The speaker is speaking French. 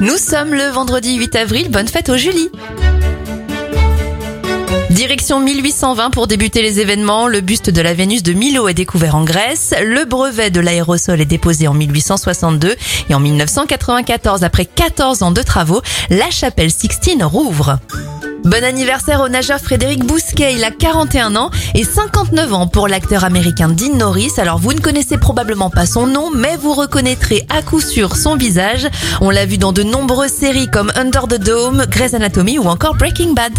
Nous sommes le vendredi 8 avril, bonne fête au Julie Direction 1820 pour débuter les événements. Le buste de la Vénus de Milo est découvert en Grèce. Le brevet de l'aérosol est déposé en 1862. Et en 1994, après 14 ans de travaux, la chapelle Sixtine rouvre. Bon anniversaire au nageur Frédéric Bousquet, il a 41 ans et 59 ans pour l'acteur américain Dean Norris. Alors vous ne connaissez probablement pas son nom, mais vous reconnaîtrez à coup sûr son visage. On l'a vu dans de nombreuses séries comme Under the Dome, Grey's Anatomy ou encore Breaking Bad.